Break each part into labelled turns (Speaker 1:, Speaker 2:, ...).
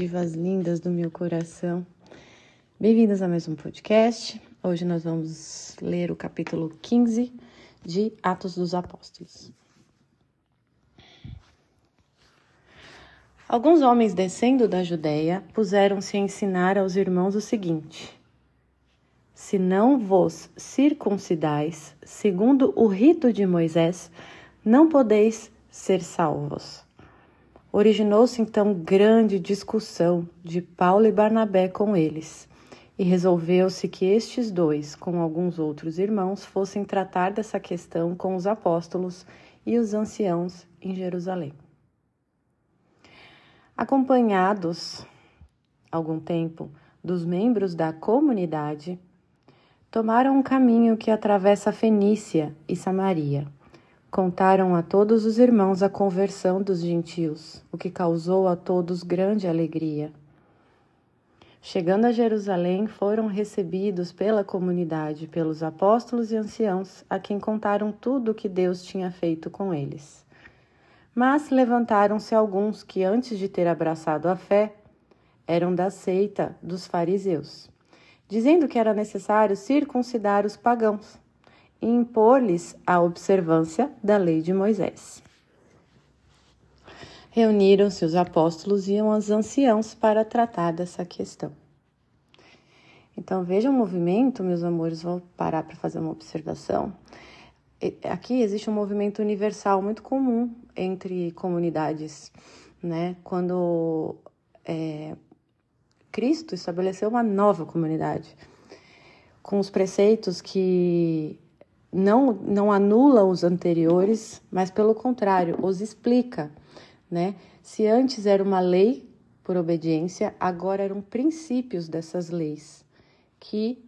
Speaker 1: divas lindas do meu coração. Bem-vindas a mais um podcast. Hoje nós vamos ler o capítulo 15 de Atos dos Apóstolos. Alguns homens descendo da Judéia puseram-se a ensinar aos irmãos o seguinte: Se não vos circuncidais, segundo o rito de Moisés, não podeis ser salvos. Originou-se então grande discussão de Paulo e Barnabé com eles, e resolveu-se que estes dois, com alguns outros irmãos, fossem tratar dessa questão com os apóstolos e os anciãos em Jerusalém. Acompanhados, algum tempo, dos membros da comunidade, tomaram um caminho que atravessa Fenícia e Samaria Contaram a todos os irmãos a conversão dos gentios, o que causou a todos grande alegria. Chegando a Jerusalém, foram recebidos pela comunidade, pelos apóstolos e anciãos, a quem contaram tudo o que Deus tinha feito com eles. Mas levantaram-se alguns que, antes de ter abraçado a fé, eram da seita dos fariseus, dizendo que era necessário circuncidar os pagãos e impor-lhes a observância da lei de Moisés. Reuniram-se os apóstolos e os anciãos para tratar dessa questão. Então vejam o movimento, meus amores, vou parar para fazer uma observação. Aqui existe um movimento universal muito comum entre comunidades, né? Quando é, Cristo estabeleceu uma nova comunidade com os preceitos que não, não anula os anteriores, mas pelo contrário, os explica, né? Se antes era uma lei por obediência, agora eram princípios dessas leis que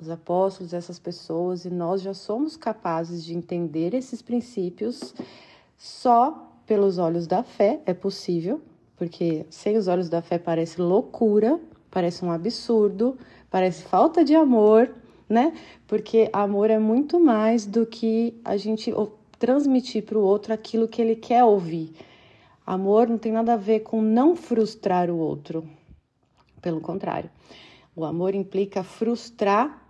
Speaker 1: os apóstolos, essas pessoas e nós já somos capazes de entender esses princípios só pelos olhos da fé, é possível, porque sem os olhos da fé parece loucura, parece um absurdo, parece falta de amor, né? Porque amor é muito mais do que a gente transmitir para o outro aquilo que ele quer ouvir. Amor não tem nada a ver com não frustrar o outro. Pelo contrário, o amor implica frustrar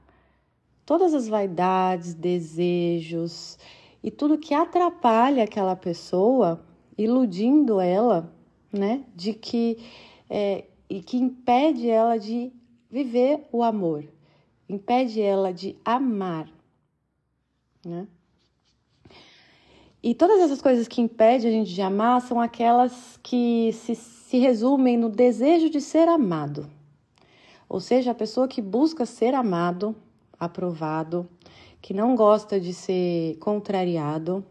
Speaker 1: todas as vaidades, desejos e tudo que atrapalha aquela pessoa, iludindo ela, né? De que é, e que impede ela de viver o amor, impede ela de amar, né? E todas essas coisas que impedem a gente de amar são aquelas que se, se resumem no desejo de ser amado. Ou seja, a pessoa que busca ser amado, aprovado, que não gosta de ser contrariado,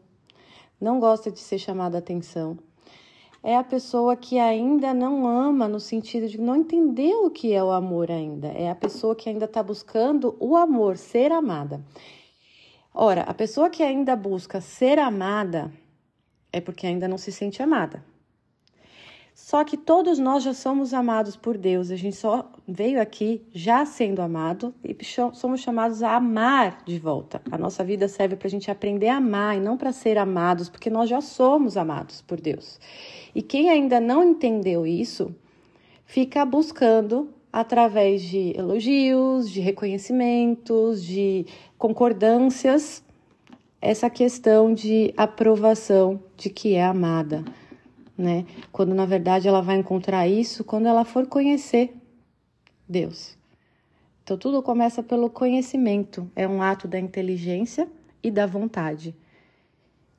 Speaker 1: não gosta de ser chamado a atenção, é a pessoa que ainda não ama no sentido de não entender o que é o amor ainda. É a pessoa que ainda está buscando o amor, ser amada. Ora, a pessoa que ainda busca ser amada é porque ainda não se sente amada. Só que todos nós já somos amados por Deus, a gente só veio aqui já sendo amado e somos chamados a amar de volta. A nossa vida serve para a gente aprender a amar e não para ser amados, porque nós já somos amados por Deus. E quem ainda não entendeu isso, fica buscando através de elogios, de reconhecimentos, de concordâncias, essa questão de aprovação de que é amada né? Quando na verdade ela vai encontrar isso quando ela for conhecer Deus. Então tudo começa pelo conhecimento, é um ato da inteligência e da vontade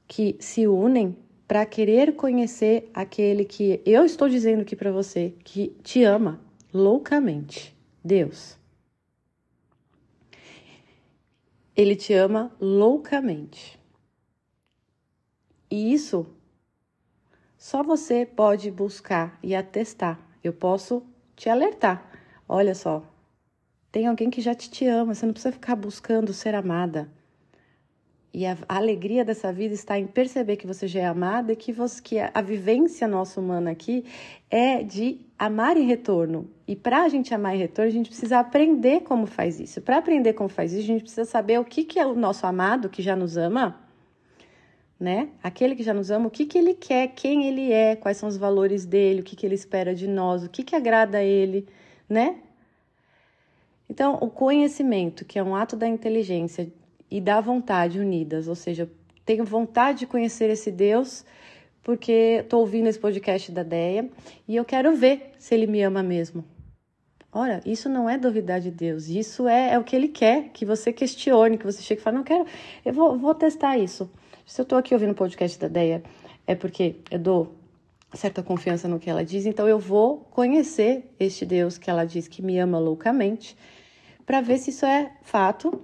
Speaker 1: que se unem para querer conhecer aquele que eu estou dizendo aqui para você que te ama loucamente, Deus. Ele te ama loucamente. E isso só você pode buscar e atestar. Eu posso te alertar. Olha só, tem alguém que já te, te ama, você não precisa ficar buscando ser amada. E a, a, alegria dessa vida está em perceber que você já é amada e que, você, que a, a vivência nossa humana aqui é de amar em retorno. E para a gente amar em retorno, a gente precisa aprender como faz isso. Para aprender como faz isso, a gente precisa saber o que, que é o nosso amado que já nos ama né? Aquele que já nos ama, o que, que ele quer, quem ele é, quais são os valores dele, o que, que ele espera de nós, o que, que agrada a ele, né? Então, o conhecimento, que é um ato da inteligência e da vontade unidas, ou seja, tenho vontade de conhecer esse Deus porque estou ouvindo esse podcast da Deia e eu quero ver se ele me ama mesmo. Ora, isso não é duvidar de Deus, isso é, é o que ele quer, que você questione, que você chegue e fale, não quero, eu vou, vou testar isso. Se eu estou aqui ouvindo o podcast da Deia, é porque eu dou certa confiança no que ela diz, então eu vou conhecer este Deus que ela diz que me ama loucamente, para ver se isso é fato.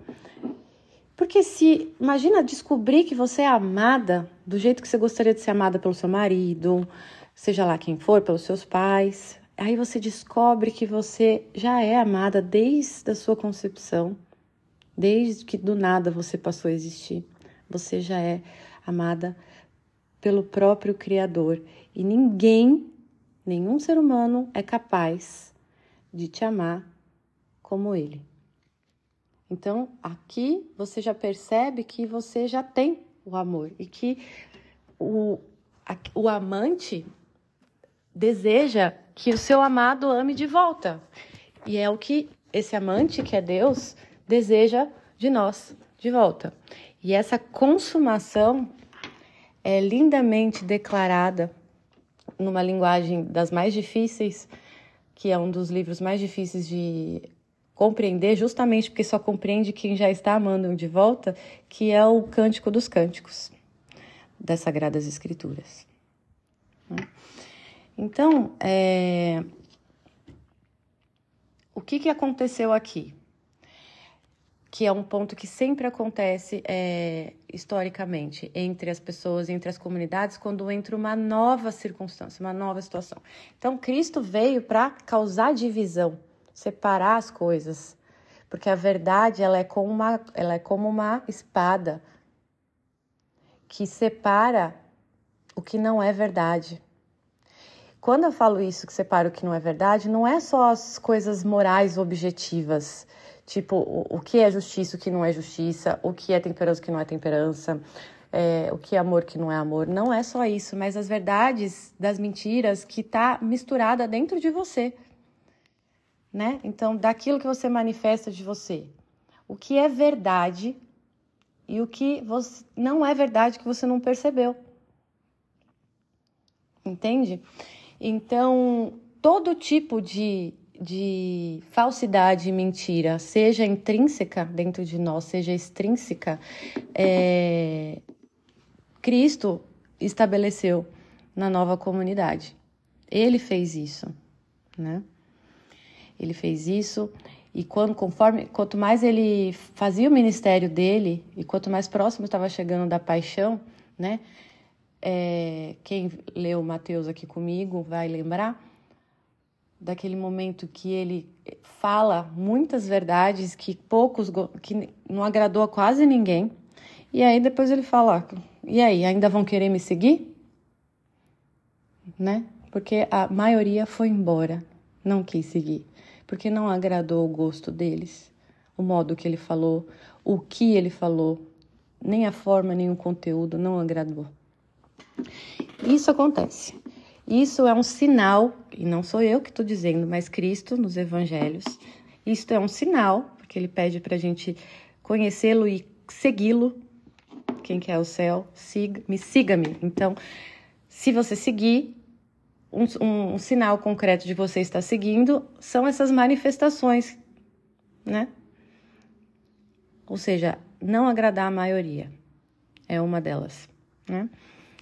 Speaker 1: Porque se, imagina descobrir que você é amada do jeito que você gostaria de ser amada pelo seu marido, seja lá quem for, pelos seus pais, aí você descobre que você já é amada desde a sua concepção, desde que do nada você passou a existir. Você já é amada pelo próprio Criador e ninguém, nenhum ser humano é capaz de te amar como ele. Então, aqui você já percebe que você já tem o amor e que o, o amante deseja que o seu amado ame de volta. E é o que esse amante, que é Deus, deseja de nós de volta. E essa consumação é lindamente declarada numa linguagem das mais difíceis, que é um dos livros mais difíceis de compreender, justamente porque só compreende quem já está amando de volta, que é o Cântico dos Cânticos das Sagradas Escrituras. Então, é... o que, que aconteceu aqui? Que é um ponto que sempre acontece é, historicamente entre as pessoas, entre as comunidades, quando entra uma nova circunstância, uma nova situação. Então, Cristo veio para causar divisão, separar as coisas, porque a verdade ela é como uma, ela é como uma espada que separa o que não é verdade. Quando eu falo isso, que separa o que não é verdade, não é só as coisas morais objetivas Tipo, o, o que é justiça, o que não é justiça, o que é temperança, o que não é temperança, é, o que é amor, o que não é amor. Não é só isso, mas as verdades das mentiras que tá misturada dentro de você. Né? Então, daquilo que você manifesta de você. O que é verdade e o que você, não é verdade que você não percebeu. Entende? Então, todo tipo de de falsidade e mentira, seja intrínseca dentro de nós, seja extrínseca, é, Cristo estabeleceu na nova comunidade. Ele fez isso, né? Ele fez isso e quando conforme quanto mais ele fazia o ministério dele e quanto mais próximo estava chegando da paixão, né? É, quem leu Mateus aqui comigo vai lembrar daquele momento que ele fala muitas verdades que poucos que não agradou a quase ninguém. E aí depois ele fala: "E aí, ainda vão querer me seguir?" Né? Porque a maioria foi embora, não quis seguir, porque não agradou o gosto deles, o modo que ele falou, o que ele falou, nem a forma, nem o conteúdo não agradou. Isso acontece. Isso é um sinal, e não sou eu que estou dizendo, mas Cristo nos evangelhos. Isto é um sinal, porque ele pede para a gente conhecê-lo e segui-lo. Quem quer o céu, siga, me siga-me. Então, se você seguir, um, um, um sinal concreto de você estar seguindo são essas manifestações, né? Ou seja, não agradar a maioria é uma delas, né?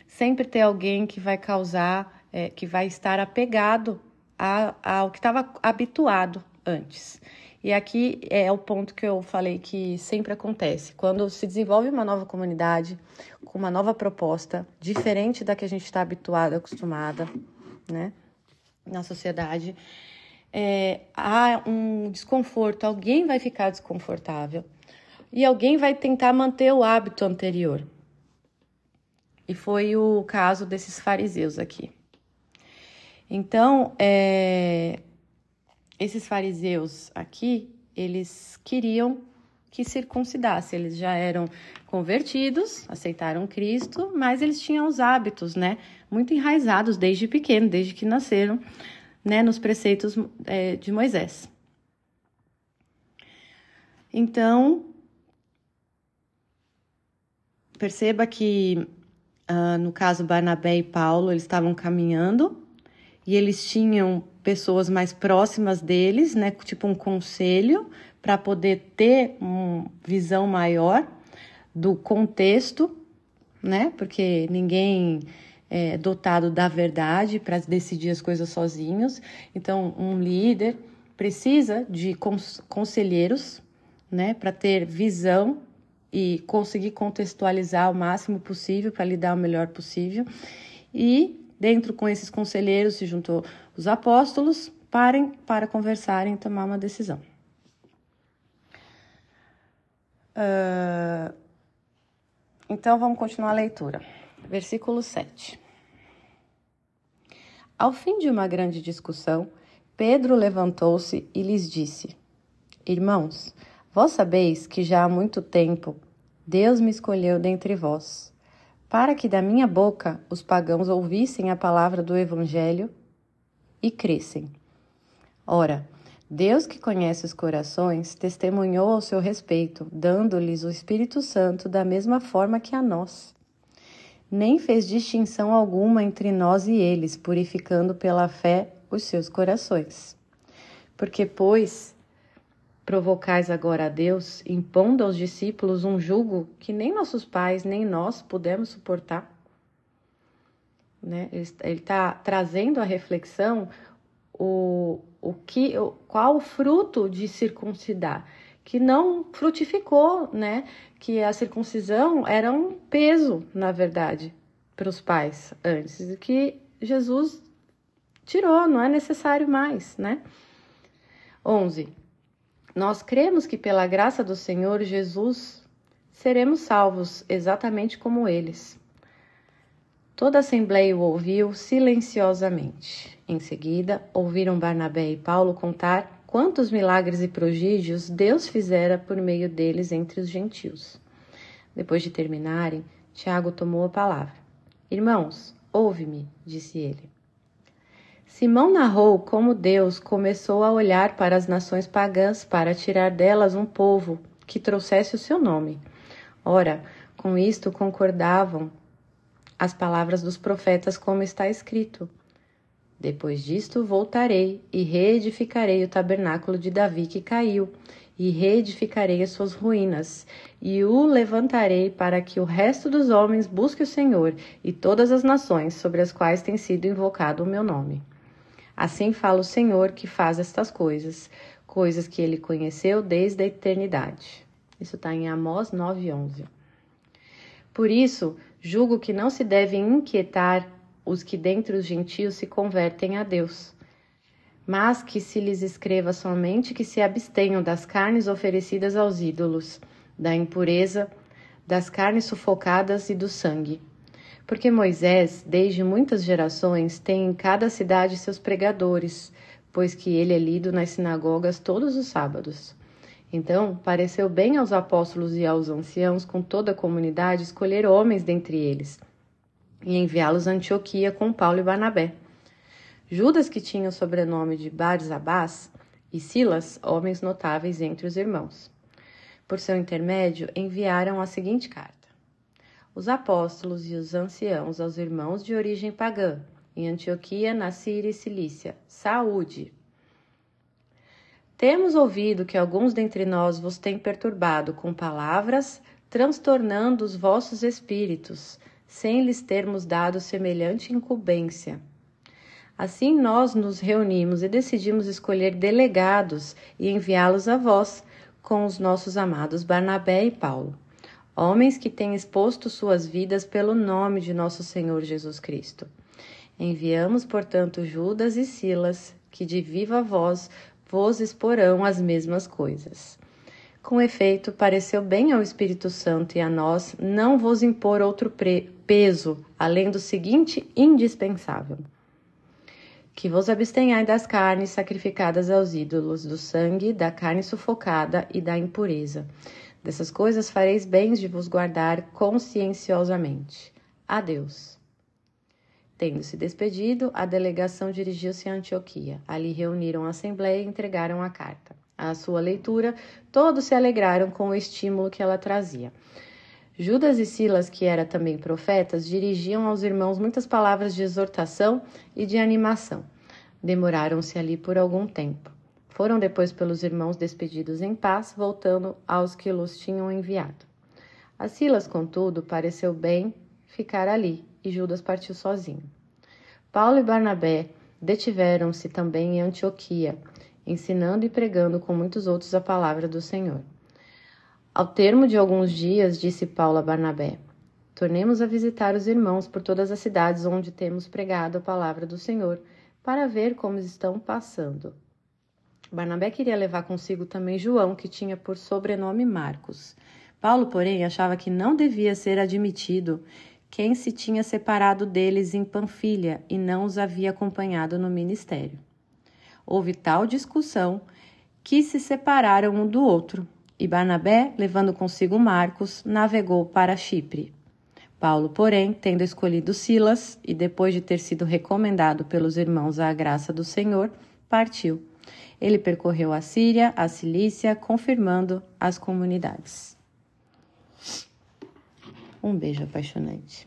Speaker 1: Sempre ter alguém que vai causar é, que vai estar apegado a, ao que estava habituado antes. E aqui é o ponto que eu falei que sempre acontece. Quando se desenvolve uma nova comunidade, com uma nova proposta, diferente da que a gente está habituado, acostumada, né, na sociedade, é, há um desconforto, alguém vai ficar desconfortável e alguém vai tentar manter o hábito anterior. E foi o caso desses fariseus aqui. Então, é, esses fariseus aqui, eles queriam que circuncidasse. Eles já eram convertidos, aceitaram Cristo, mas eles tinham os hábitos, né, muito enraizados desde pequeno, desde que nasceram, né, nos preceitos é, de Moisés. Então, perceba que uh, no caso Barnabé e Paulo, eles estavam caminhando e eles tinham pessoas mais próximas deles, né, tipo um conselho, para poder ter uma visão maior do contexto, né, porque ninguém é dotado da verdade para decidir as coisas sozinhos. Então, um líder precisa de conselheiros, né, para ter visão e conseguir contextualizar o máximo possível para lidar o melhor possível. E dentro com esses conselheiros se juntou os apóstolos parem para conversarem e tomar uma decisão. Uh, então vamos continuar a leitura. Versículo 7. Ao fim de uma grande discussão, Pedro levantou-se e lhes disse: Irmãos, vós sabeis que já há muito tempo Deus me escolheu dentre vós, para que da minha boca os pagãos ouvissem a palavra do Evangelho e crescem. Ora, Deus que conhece os corações testemunhou ao seu respeito, dando-lhes o Espírito Santo da mesma forma que a nós. Nem fez distinção alguma entre nós e eles, purificando pela fé os seus corações. Porque, pois, Provocais agora a Deus, impondo aos discípulos um jugo que nem nossos pais nem nós pudemos suportar. Né? Ele está trazendo a reflexão o, o que, o, qual o fruto de circuncidar, que não frutificou, né? Que a circuncisão era um peso, na verdade, para os pais antes, que Jesus tirou, não é necessário mais, né? 11. Nós cremos que pela graça do Senhor Jesus seremos salvos exatamente como eles. Toda a assembleia o ouviu silenciosamente. Em seguida, ouviram Barnabé e Paulo contar quantos milagres e prodígios Deus fizera por meio deles entre os gentios. Depois de terminarem, Tiago tomou a palavra. Irmãos, ouve-me, disse ele. Simão narrou como Deus começou a olhar para as nações pagãs para tirar delas um povo que trouxesse o seu nome. Ora, com isto concordavam as palavras dos profetas, como está escrito: Depois disto voltarei e reedificarei o tabernáculo de Davi que caiu, e reedificarei as suas ruínas, e o levantarei para que o resto dos homens busque o Senhor e todas as nações sobre as quais tem sido invocado o meu nome. Assim fala o Senhor que faz estas coisas, coisas que ele conheceu desde a eternidade. Isso está em Amós 9,11. Por isso, julgo que não se devem inquietar os que dentre os gentios se convertem a Deus, mas que se lhes escreva somente que se abstenham das carnes oferecidas aos ídolos, da impureza, das carnes sufocadas e do sangue porque Moisés, desde muitas gerações, tem em cada cidade seus pregadores, pois que ele é lido nas sinagogas todos os sábados. Então, pareceu bem aos apóstolos e aos anciãos, com toda a comunidade, escolher homens dentre eles e enviá-los a Antioquia com Paulo e Barnabé. Judas, que tinha o sobrenome de Barzabás, e Silas, homens notáveis entre os irmãos. Por seu intermédio, enviaram a seguinte carta: os apóstolos e os anciãos aos irmãos de origem pagã, em Antioquia, na Síria e Cilícia. Saúde! Temos ouvido que alguns dentre nós vos têm perturbado com palavras, transtornando os vossos espíritos, sem lhes termos dado semelhante incumbência. Assim nós nos reunimos e decidimos escolher delegados e enviá-los a vós, com os nossos amados Barnabé e Paulo homens que têm exposto suas vidas pelo nome de nosso Senhor Jesus Cristo. Enviamos, portanto, Judas e Silas, que de viva voz vos exporão as mesmas coisas. Com efeito, pareceu bem ao Espírito Santo e a nós não vos impor outro peso, além do seguinte indispensável: que vos abstenhai das carnes sacrificadas aos ídolos, do sangue, da carne sufocada e da impureza. Dessas coisas fareis bem de vos guardar conscienciosamente. Adeus. Tendo se despedido, a delegação dirigiu-se a Antioquia. Ali reuniram a assembleia e entregaram a carta. À sua leitura, todos se alegraram com o estímulo que ela trazia. Judas e Silas, que eram também profetas, dirigiam aos irmãos muitas palavras de exortação e de animação. Demoraram-se ali por algum tempo. Foram depois pelos irmãos despedidos em paz, voltando aos que los tinham enviado. A Silas, contudo, pareceu bem ficar ali, e Judas partiu sozinho. Paulo e Barnabé detiveram-se também em Antioquia, ensinando e pregando com muitos outros a palavra do Senhor. Ao termo de alguns dias, disse Paulo a Barnabé: Tornemos a visitar os irmãos por todas as cidades onde temos pregado a palavra do Senhor, para ver como estão passando. Barnabé queria levar consigo também João, que tinha por sobrenome Marcos. Paulo, porém, achava que não devia ser admitido quem se tinha separado deles em Panfilha e não os havia acompanhado no ministério. Houve tal discussão que se separaram um do outro e Barnabé, levando consigo Marcos, navegou para Chipre. Paulo, porém, tendo escolhido Silas e depois de ter sido recomendado pelos irmãos à graça do Senhor, partiu. Ele percorreu a Síria, a Cilícia, confirmando as comunidades. Um beijo apaixonante.